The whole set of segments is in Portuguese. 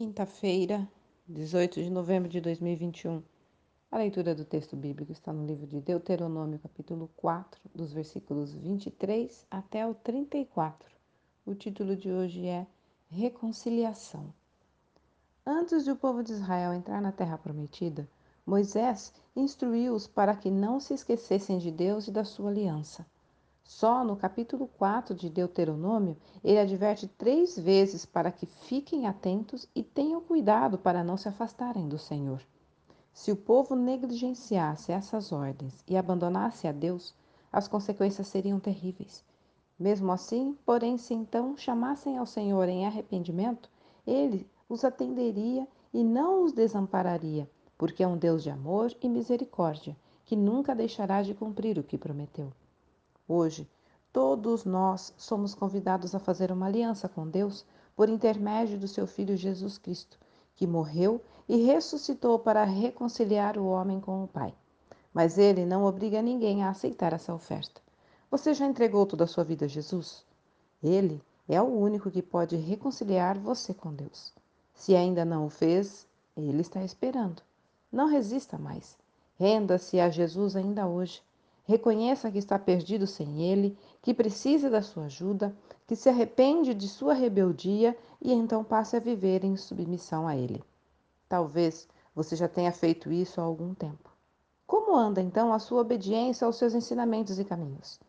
Quinta-feira, 18 de novembro de 2021. A leitura do texto bíblico está no livro de Deuteronômio, capítulo 4, dos versículos 23 até o 34. O título de hoje é Reconciliação. Antes de o povo de Israel entrar na terra prometida, Moisés instruiu-os para que não se esquecessem de Deus e da sua aliança. Só no capítulo 4 de Deuteronômio, ele adverte três vezes para que fiquem atentos e tenham cuidado para não se afastarem do Senhor. Se o povo negligenciasse essas ordens e abandonasse a Deus, as consequências seriam terríveis. Mesmo assim, porém, se então chamassem ao Senhor em arrependimento, ele os atenderia e não os desampararia, porque é um Deus de amor e misericórdia, que nunca deixará de cumprir o que prometeu. Hoje, todos nós somos convidados a fazer uma aliança com Deus por intermédio do seu Filho Jesus Cristo, que morreu e ressuscitou para reconciliar o homem com o Pai. Mas ele não obriga ninguém a aceitar essa oferta. Você já entregou toda a sua vida a Jesus? Ele é o único que pode reconciliar você com Deus. Se ainda não o fez, ele está esperando. Não resista mais. Renda-se a Jesus ainda hoje. Reconheça que está perdido sem Ele, que precisa da sua ajuda, que se arrepende de sua rebeldia e então passe a viver em submissão a Ele. Talvez você já tenha feito isso há algum tempo. Como anda então a sua obediência aos seus ensinamentos e caminhos?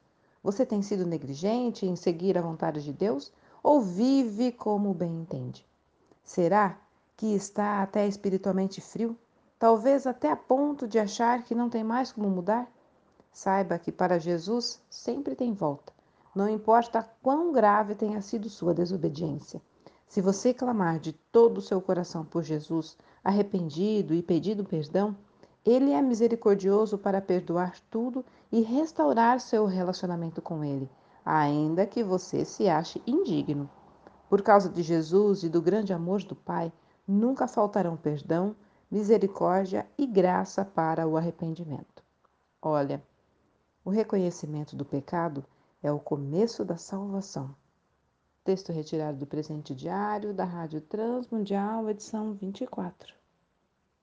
Você tem sido negligente em seguir a vontade de Deus ou vive como bem entende? Será que está até espiritualmente frio? Talvez até a ponto de achar que não tem mais como mudar? Saiba que para Jesus sempre tem volta, não importa quão grave tenha sido sua desobediência. Se você clamar de todo o seu coração por Jesus, arrependido e pedido perdão, ele é misericordioso para perdoar tudo e restaurar seu relacionamento com ele, ainda que você se ache indigno. Por causa de Jesus e do grande amor do Pai, nunca faltarão perdão, misericórdia e graça para o arrependimento. Olha, o reconhecimento do pecado é o começo da salvação. Texto retirado do presente diário da Rádio Transmundial, edição 24.